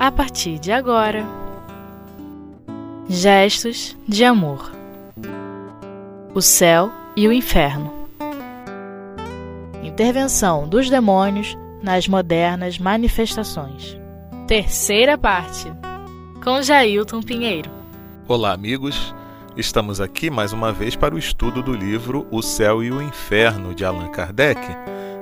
a partir de agora. Gestos de amor. O céu e o inferno. Intervenção dos demônios nas modernas manifestações. Terceira parte. Com Jailton Pinheiro. Olá, amigos. Estamos aqui mais uma vez para o estudo do livro O Céu e o Inferno de Allan Kardec.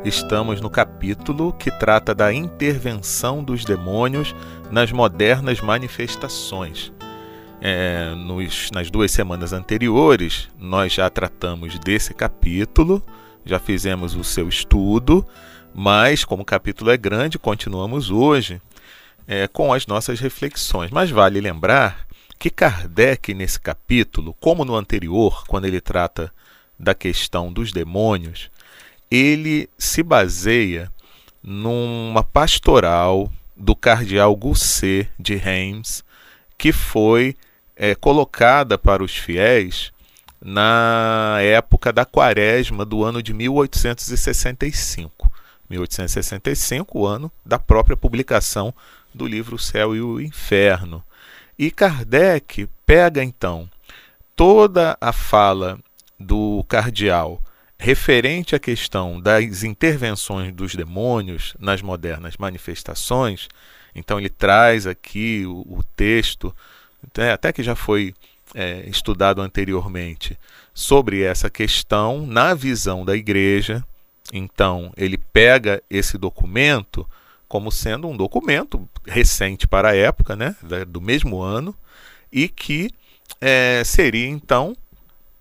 Estamos no capítulo que trata da intervenção dos demônios nas modernas manifestações. É, nos, nas duas semanas anteriores, nós já tratamos desse capítulo, já fizemos o seu estudo, mas como o capítulo é grande, continuamos hoje é, com as nossas reflexões. Mas vale lembrar que Kardec, nesse capítulo, como no anterior, quando ele trata da questão dos demônios, ele se baseia numa pastoral do cardeal Gousset de Reims, que foi é, colocada para os fiéis na época da quaresma do ano de 1865. 1865, o ano da própria publicação do livro O Céu e o Inferno. E Kardec pega então toda a fala do cardeal referente à questão das intervenções dos demônios nas modernas manifestações. Então ele traz aqui o, o texto, né, até que já foi é, estudado anteriormente, sobre essa questão na visão da igreja. Então ele pega esse documento como sendo um documento recente para a época, né, do mesmo ano, e que é, seria então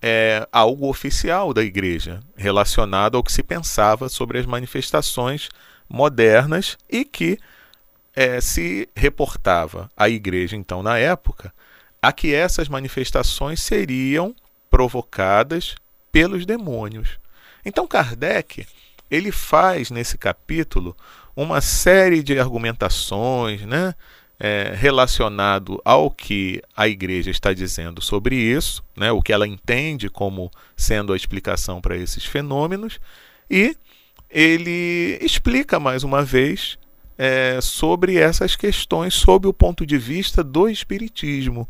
é, algo oficial da igreja, relacionado ao que se pensava sobre as manifestações modernas e que é, se reportava à igreja, então, na época, a que essas manifestações seriam provocadas pelos demônios. Então, Kardec ele faz nesse capítulo uma série de argumentações né, é, relacionado ao que a igreja está dizendo sobre isso, né, o que ela entende como sendo a explicação para esses fenômenos, e ele explica mais uma vez é, sobre essas questões sob o ponto de vista do Espiritismo.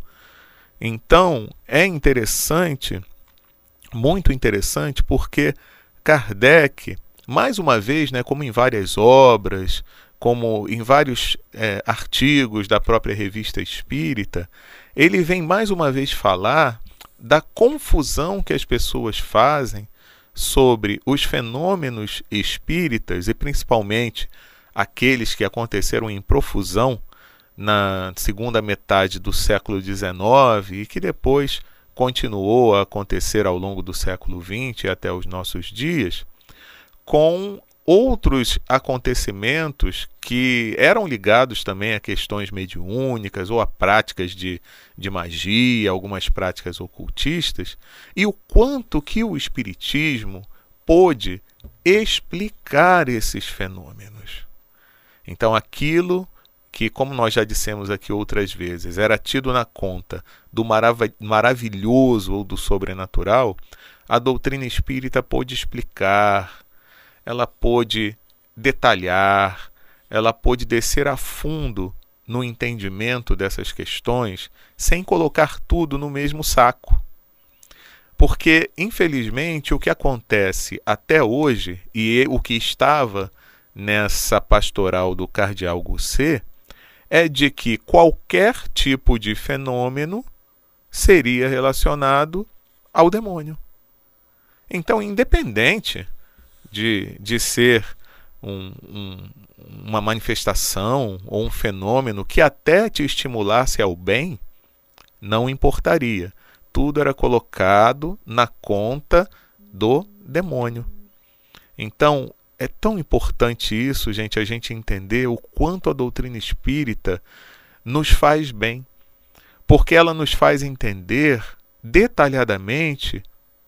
Então é interessante, muito interessante, porque Kardec mais uma vez, né, como em várias obras, como em vários é, artigos da própria revista espírita, ele vem mais uma vez falar da confusão que as pessoas fazem sobre os fenômenos espíritas e principalmente aqueles que aconteceram em profusão na segunda metade do século XIX e que depois continuou a acontecer ao longo do século XX até os nossos dias com outros acontecimentos que eram ligados também a questões mediúnicas ou a práticas de, de magia, algumas práticas ocultistas, e o quanto que o Espiritismo pôde explicar esses fenômenos. Então, aquilo que, como nós já dissemos aqui outras vezes, era tido na conta do marav maravilhoso ou do sobrenatural, a doutrina espírita pôde explicar, ela pôde detalhar, ela pôde descer a fundo no entendimento dessas questões sem colocar tudo no mesmo saco. Porque, infelizmente, o que acontece até hoje, e o que estava nessa pastoral do cardeal Gousset, é de que qualquer tipo de fenômeno seria relacionado ao demônio. Então, independente de, de ser um, um, uma manifestação ou um fenômeno que até te estimulasse ao bem, não importaria. Tudo era colocado na conta do demônio. Então, é tão importante isso, gente, a gente entender o quanto a doutrina espírita nos faz bem, porque ela nos faz entender detalhadamente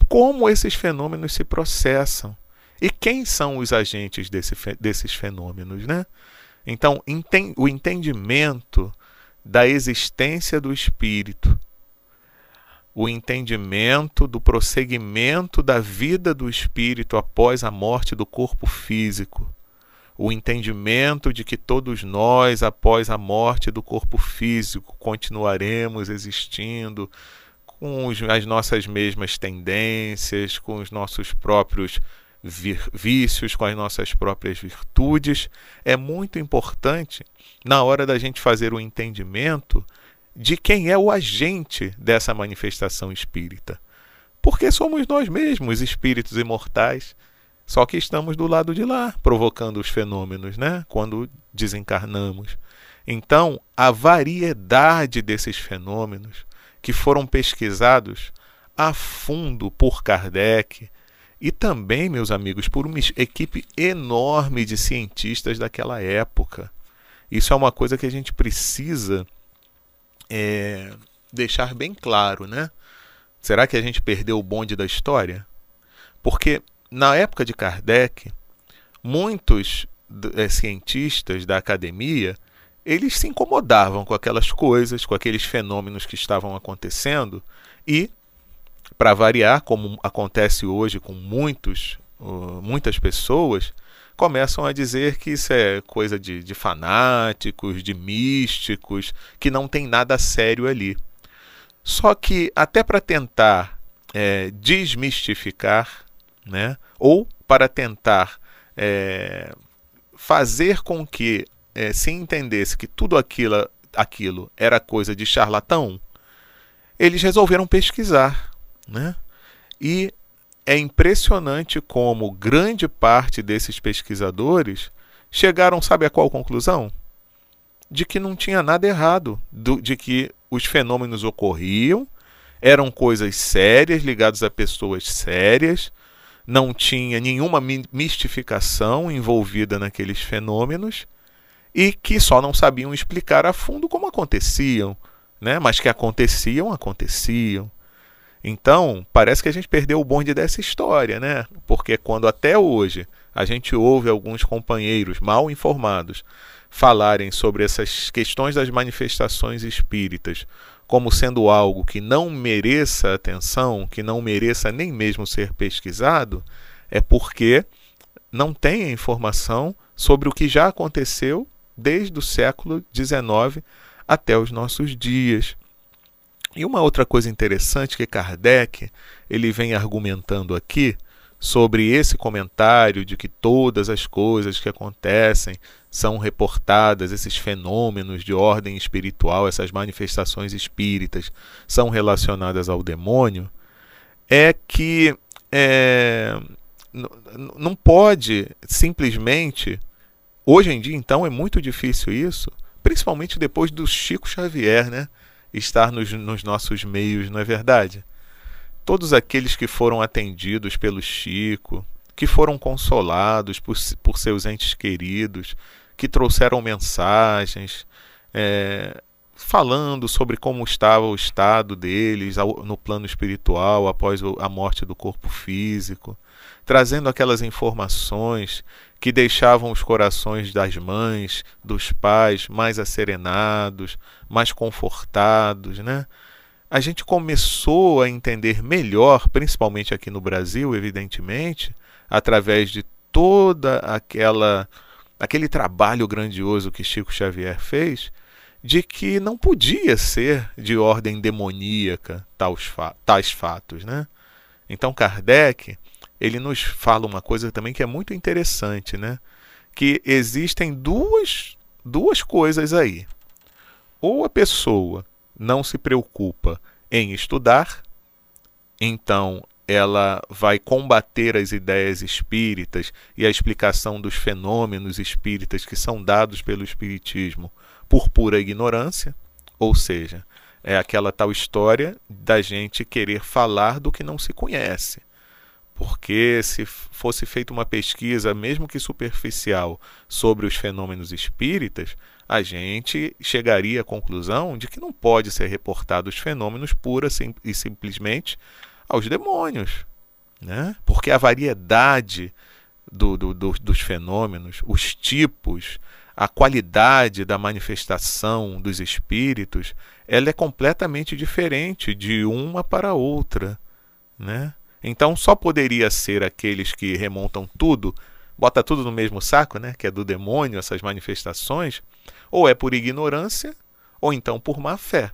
como esses fenômenos se processam. E quem são os agentes desse, desses fenômenos? Né? Então, o entendimento da existência do espírito, o entendimento do prosseguimento da vida do espírito após a morte do corpo físico, o entendimento de que todos nós, após a morte do corpo físico, continuaremos existindo com as nossas mesmas tendências, com os nossos próprios vícios, com as nossas próprias virtudes. É muito importante, na hora da gente fazer o entendimento, de quem é o agente dessa manifestação espírita. Porque somos nós mesmos espíritos imortais só que estamos do lado de lá, provocando os fenômenos, né? Quando desencarnamos. Então, a variedade desses fenômenos que foram pesquisados a fundo por Kardec e também, meus amigos, por uma equipe enorme de cientistas daquela época. Isso é uma coisa que a gente precisa é, deixar bem claro, né? Será que a gente perdeu o bonde da história? Porque na época de Kardec, muitos é, cientistas da academia eles se incomodavam com aquelas coisas, com aqueles fenômenos que estavam acontecendo e, para variar, como acontece hoje com muitos, muitas pessoas, começam a dizer que isso é coisa de, de fanáticos, de místicos, que não tem nada sério ali. Só que, até para tentar é, desmistificar né? ou para tentar é, fazer com que é, se entendesse que tudo aquilo, aquilo era coisa de charlatão, eles resolveram pesquisar. Né? E é impressionante como grande parte desses pesquisadores chegaram, sabe a qual conclusão? De que não tinha nada errado, do, de que os fenômenos ocorriam, eram coisas sérias, ligadas a pessoas sérias, não tinha nenhuma mistificação envolvida naqueles fenômenos e que só não sabiam explicar a fundo como aconteciam, né? mas que aconteciam, aconteciam. Então, parece que a gente perdeu o bonde dessa história, né? Porque quando até hoje a gente ouve alguns companheiros mal informados falarem sobre essas questões das manifestações espíritas como sendo algo que não mereça atenção, que não mereça nem mesmo ser pesquisado, é porque não tem a informação sobre o que já aconteceu desde o século XIX até os nossos dias. E uma outra coisa interessante que Kardec ele vem argumentando aqui sobre esse comentário de que todas as coisas que acontecem são reportadas, esses fenômenos de ordem espiritual, essas manifestações espíritas são relacionadas ao demônio, é que é, não pode simplesmente. Hoje em dia, então, é muito difícil isso, principalmente depois do Chico Xavier né, estar nos, nos nossos meios, não é verdade? Todos aqueles que foram atendidos pelo Chico, que foram consolados por, por seus entes queridos, que trouxeram mensagens é, falando sobre como estava o estado deles no plano espiritual após a morte do corpo físico, trazendo aquelas informações que deixavam os corações das mães, dos pais mais acerenados, mais confortados, né? A gente começou a entender melhor, principalmente aqui no Brasil, evidentemente, através de toda aquela aquele trabalho grandioso que Chico Xavier fez, de que não podia ser de ordem demoníaca tais, fa tais fatos, né? Então Kardec, ele nos fala uma coisa também que é muito interessante, né? Que existem duas, duas coisas aí. Ou a pessoa não se preocupa em estudar, então ela vai combater as ideias espíritas e a explicação dos fenômenos espíritas que são dados pelo espiritismo por pura ignorância, ou seja, é aquela tal história da gente querer falar do que não se conhece. Porque se fosse feita uma pesquisa, mesmo que superficial, sobre os fenômenos espíritas, a gente chegaria à conclusão de que não pode ser reportado os fenômenos pura e simplesmente aos demônios. Né? Porque a variedade do, do, do, dos fenômenos, os tipos, a qualidade da manifestação dos espíritos, ela é completamente diferente de uma para outra. Né? Então só poderia ser aqueles que remontam tudo bota tudo no mesmo saco, né? Que é do demônio, essas manifestações, ou é por ignorância, ou então por má fé.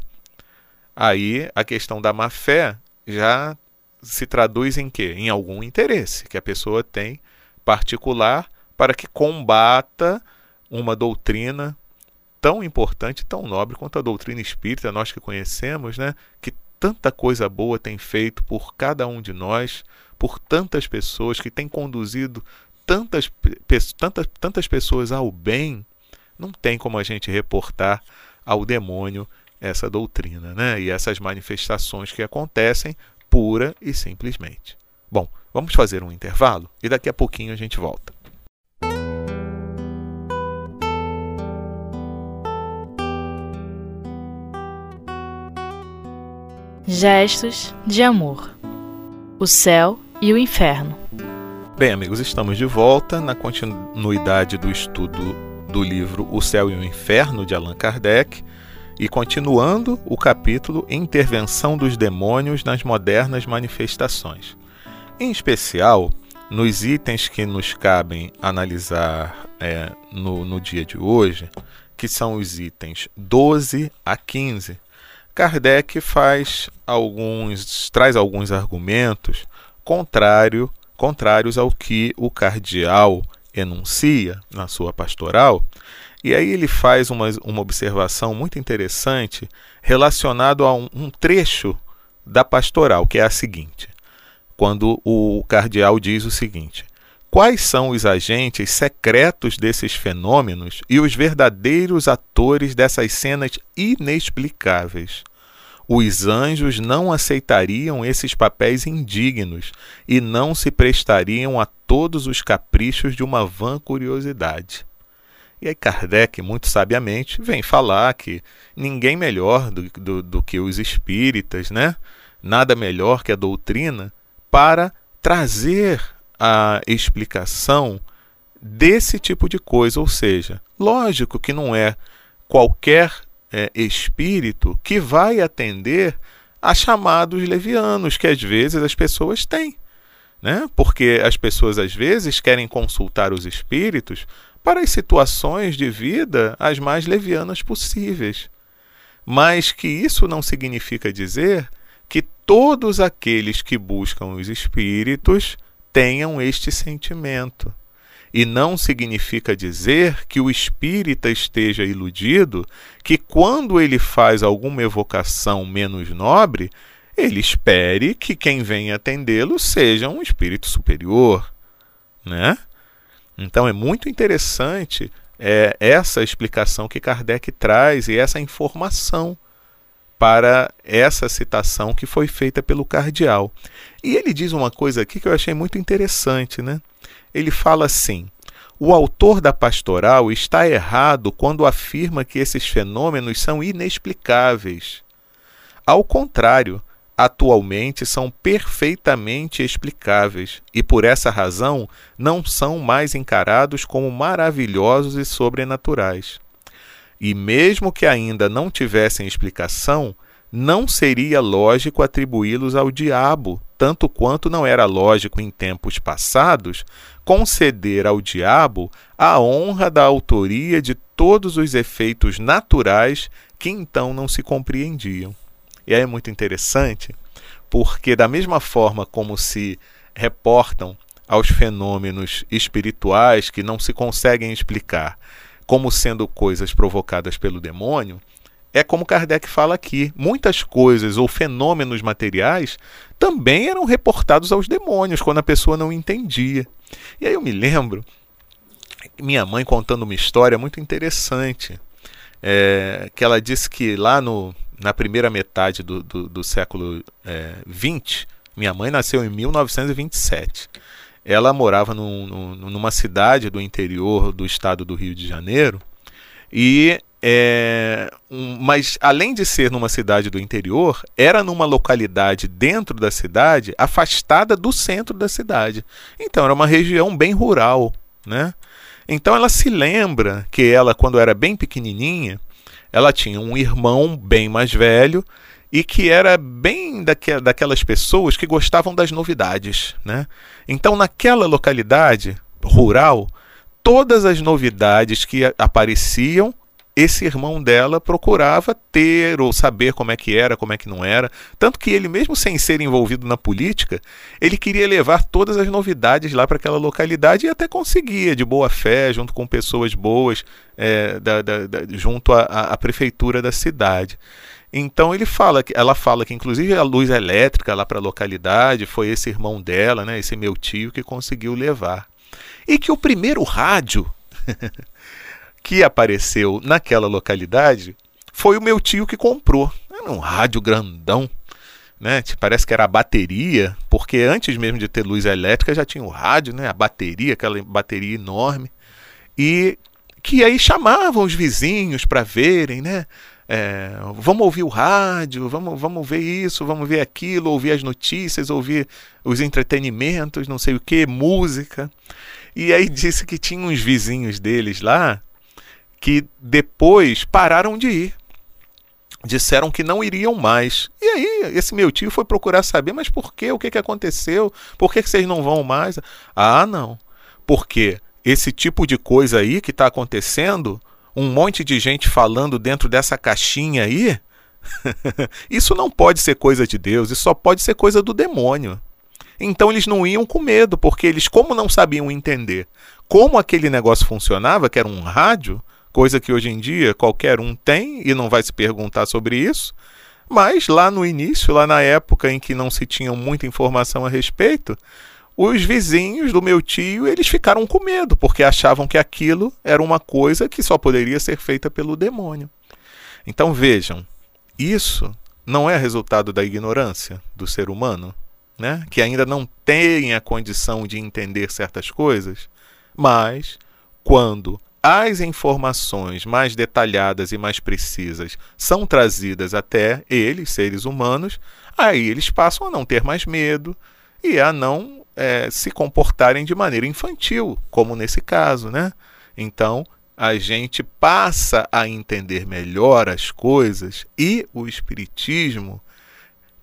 Aí a questão da má fé já se traduz em quê? Em algum interesse que a pessoa tem particular para que combata uma doutrina tão importante, tão nobre quanto a doutrina espírita, nós que conhecemos, né? Que tanta coisa boa tem feito por cada um de nós, por tantas pessoas, que tem conduzido tantas, tantas, tantas pessoas ao bem, não tem como a gente reportar ao demônio essa doutrina né? e essas manifestações que acontecem pura e simplesmente. Bom, vamos fazer um intervalo e daqui a pouquinho a gente volta. Gestos de amor. O céu e o inferno. Bem, amigos, estamos de volta na continuidade do estudo do livro O Céu e o Inferno de Allan Kardec e continuando o capítulo Intervenção dos Demônios nas Modernas Manifestações. Em especial, nos itens que nos cabem analisar é, no, no dia de hoje, que são os itens 12 a 15, Kardec faz alguns, traz alguns argumentos contrário, contrários ao que o cardeal enuncia na sua pastoral. E aí ele faz uma, uma observação muito interessante relacionado a um, um trecho da pastoral, que é a seguinte: quando o cardeal diz o seguinte: Quais são os agentes secretos desses fenômenos e os verdadeiros atores dessas cenas inexplicáveis? Os anjos não aceitariam esses papéis indignos e não se prestariam a todos os caprichos de uma vã curiosidade. E aí Kardec, muito sabiamente, vem falar que ninguém melhor do, do, do que os espíritas, né? nada melhor que a doutrina, para trazer a explicação desse tipo de coisa. Ou seja, lógico que não é qualquer é, espírito que vai atender a chamados levianos que às vezes as pessoas têm. Né? Porque as pessoas às vezes querem consultar os espíritos para as situações de vida as mais levianas possíveis. Mas que isso não significa dizer que todos aqueles que buscam os espíritos tenham este sentimento. E não significa dizer que o espírita esteja iludido que, quando ele faz alguma evocação menos nobre, ele espere que quem vem atendê-lo seja um espírito superior. Né? Então é muito interessante é, essa explicação que Kardec traz e essa informação para essa citação que foi feita pelo cardeal. E ele diz uma coisa aqui que eu achei muito interessante, né? Ele fala assim: o autor da pastoral está errado quando afirma que esses fenômenos são inexplicáveis. Ao contrário, atualmente são perfeitamente explicáveis e, por essa razão, não são mais encarados como maravilhosos e sobrenaturais. E mesmo que ainda não tivessem explicação, não seria lógico atribuí-los ao diabo, tanto quanto não era lógico em tempos passados conceder ao diabo a honra da autoria de todos os efeitos naturais que então não se compreendiam. E aí é muito interessante, porque da mesma forma como se reportam aos fenômenos espirituais que não se conseguem explicar como sendo coisas provocadas pelo demônio, é como Kardec fala aqui: muitas coisas ou fenômenos materiais também eram reportados aos demônios quando a pessoa não entendia. E aí eu me lembro minha mãe contando uma história muito interessante, é, que ela disse que lá no, na primeira metade do, do, do século XX, é, minha mãe nasceu em 1927 ela morava num, num, numa cidade do interior do estado do Rio de Janeiro e é, um, mas além de ser numa cidade do interior, era numa localidade dentro da cidade, afastada do centro da cidade. Então era uma região bem rural, né? Então ela se lembra que ela, quando era bem pequenininha, ela tinha um irmão bem mais velho e que era bem daquelas pessoas que gostavam das novidades, né? Então naquela localidade rural, todas as novidades que apareciam esse irmão dela procurava ter ou saber como é que era, como é que não era. Tanto que ele, mesmo sem ser envolvido na política, ele queria levar todas as novidades lá para aquela localidade e até conseguia, de boa fé, junto com pessoas boas, é, da, da, da, junto à prefeitura da cidade. Então ele fala, ela fala que inclusive a luz elétrica lá para a localidade foi esse irmão dela, né, esse meu tio que conseguiu levar. E que o primeiro rádio que apareceu naquela localidade foi o meu tio que comprou. Era um rádio grandão, né? Parece que era a bateria, porque antes mesmo de ter luz elétrica já tinha o rádio, né? A bateria, aquela bateria enorme. E que aí chamavam os vizinhos para verem, né? É, vamos ouvir o rádio, vamos, vamos ver isso, vamos ver aquilo, ouvir as notícias, ouvir os entretenimentos, não sei o que, música. E aí disse que tinha uns vizinhos deles lá que depois pararam de ir. Disseram que não iriam mais. E aí, esse meu tio foi procurar saber, mas por quê? O que, que aconteceu? Por que, que vocês não vão mais? Ah, não. Porque esse tipo de coisa aí que está acontecendo, um monte de gente falando dentro dessa caixinha aí, isso não pode ser coisa de Deus, isso só pode ser coisa do demônio. Então eles não iam com medo, porque eles, como não sabiam entender como aquele negócio funcionava, que era um rádio, coisa que hoje em dia qualquer um tem e não vai se perguntar sobre isso. Mas lá no início, lá na época em que não se tinha muita informação a respeito, os vizinhos do meu tio, eles ficaram com medo, porque achavam que aquilo era uma coisa que só poderia ser feita pelo demônio. Então vejam, isso não é resultado da ignorância do ser humano, né? que ainda não tem a condição de entender certas coisas, mas quando as informações mais detalhadas e mais precisas são trazidas até eles, seres humanos, aí eles passam a não ter mais medo e a não é, se comportarem de maneira infantil, como nesse caso, né? Então a gente passa a entender melhor as coisas e o espiritismo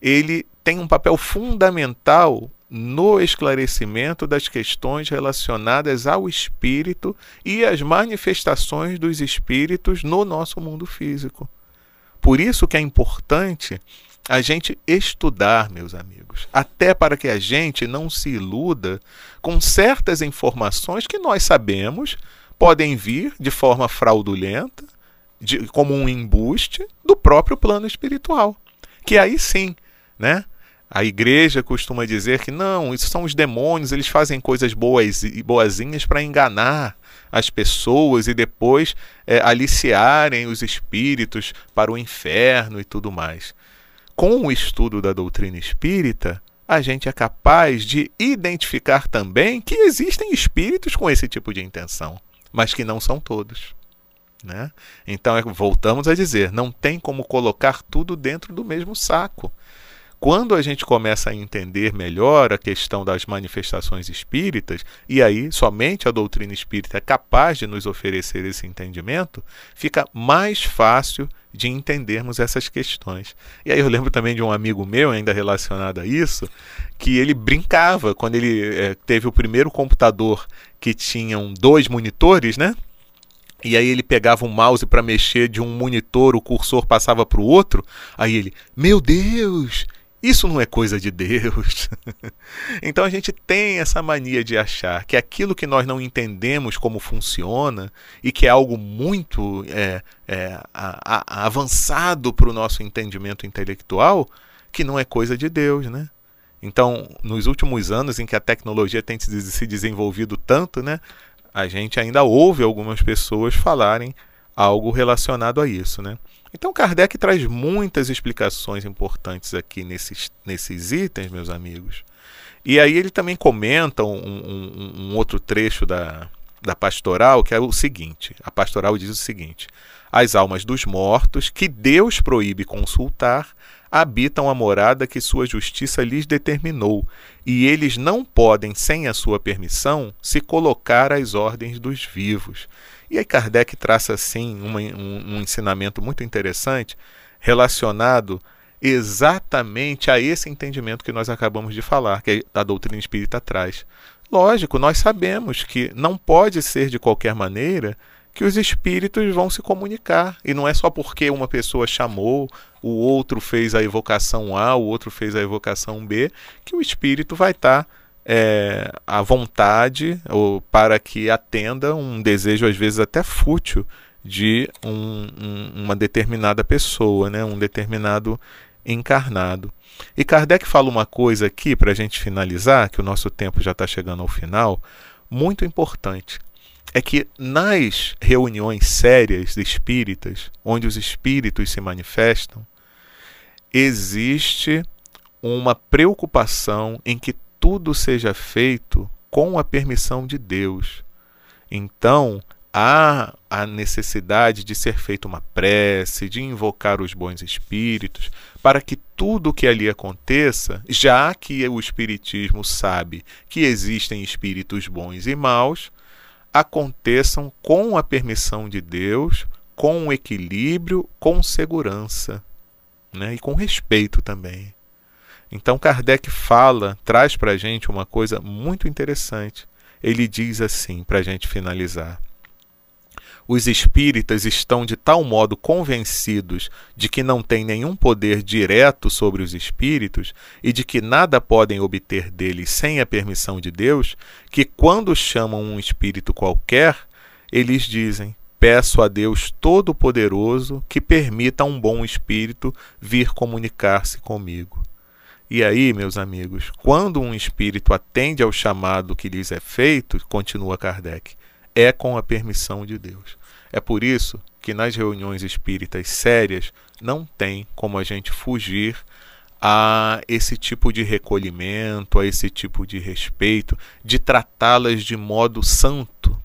ele tem um papel fundamental no esclarecimento das questões relacionadas ao espírito e às manifestações dos espíritos no nosso mundo físico. Por isso que é importante a gente estudar, meus amigos, até para que a gente não se iluda com certas informações que nós sabemos podem vir de forma fraudulenta, de, como um embuste do próprio plano espiritual. Que aí sim, né? A igreja costuma dizer que não, isso são os demônios, eles fazem coisas boas e boazinhas para enganar as pessoas e depois é, aliciarem os espíritos para o inferno e tudo mais. Com o estudo da doutrina espírita, a gente é capaz de identificar também que existem espíritos com esse tipo de intenção, mas que não são todos. Né? Então, é, voltamos a dizer: não tem como colocar tudo dentro do mesmo saco. Quando a gente começa a entender melhor a questão das manifestações espíritas, e aí somente a doutrina espírita é capaz de nos oferecer esse entendimento, fica mais fácil de entendermos essas questões. E aí eu lembro também de um amigo meu, ainda relacionado a isso, que ele brincava quando ele é, teve o primeiro computador que tinham dois monitores, né? E aí ele pegava um mouse para mexer de um monitor, o cursor passava para o outro. Aí ele, meu Deus, isso não é coisa de Deus. então a gente tem essa mania de achar que aquilo que nós não entendemos como funciona e que é algo muito é, é, a, a, avançado para o nosso entendimento intelectual, que não é coisa de Deus, né? Então, nos últimos anos em que a tecnologia tem se desenvolvido tanto, né, a gente ainda ouve algumas pessoas falarem algo relacionado a isso, né? Então Kardec traz muitas explicações importantes aqui nesses, nesses itens, meus amigos. E aí ele também comenta um, um, um outro trecho da, da pastoral, que é o seguinte: a pastoral diz o seguinte: as almas dos mortos, que Deus proíbe consultar, habitam a morada que sua justiça lhes determinou, e eles não podem, sem a sua permissão, se colocar às ordens dos vivos. E aí Kardec traça assim um, um ensinamento muito interessante relacionado exatamente a esse entendimento que nós acabamos de falar, que a doutrina espírita traz. lógico, nós sabemos que não pode ser de qualquer maneira que os espíritos vão se comunicar. E não é só porque uma pessoa chamou, o outro fez a evocação A, o outro fez a evocação B, que o espírito vai estar. É, à vontade ou para que atenda um desejo às vezes até fútil de um, um, uma determinada pessoa, né, um determinado encarnado. E Kardec fala uma coisa aqui para a gente finalizar, que o nosso tempo já está chegando ao final, muito importante. É que nas reuniões sérias espíritas, onde os espíritos se manifestam, existe uma preocupação em que tudo seja feito com a permissão de Deus. Então, há a necessidade de ser feita uma prece, de invocar os bons espíritos, para que tudo o que ali aconteça, já que o Espiritismo sabe que existem espíritos bons e maus, aconteçam com a permissão de Deus, com equilíbrio, com segurança né? e com respeito também. Então Kardec fala, traz para a gente uma coisa muito interessante. Ele diz assim, para a gente finalizar. Os espíritas estão de tal modo convencidos de que não têm nenhum poder direto sobre os espíritos e de que nada podem obter deles sem a permissão de Deus, que quando chamam um espírito qualquer, eles dizem: Peço a Deus Todo-Poderoso que permita a um bom espírito vir comunicar-se comigo. E aí, meus amigos, quando um espírito atende ao chamado que lhes é feito, continua Kardec, é com a permissão de Deus. É por isso que nas reuniões espíritas sérias não tem como a gente fugir a esse tipo de recolhimento, a esse tipo de respeito, de tratá-las de modo santo?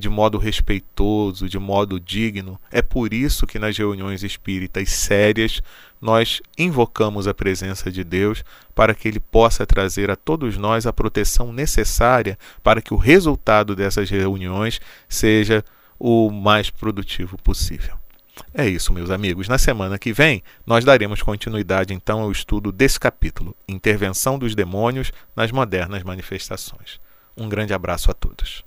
De modo respeitoso, de modo digno. É por isso que nas reuniões espíritas sérias nós invocamos a presença de Deus para que Ele possa trazer a todos nós a proteção necessária para que o resultado dessas reuniões seja o mais produtivo possível. É isso, meus amigos. Na semana que vem, nós daremos continuidade então ao estudo desse capítulo, Intervenção dos Demônios nas Modernas Manifestações. Um grande abraço a todos.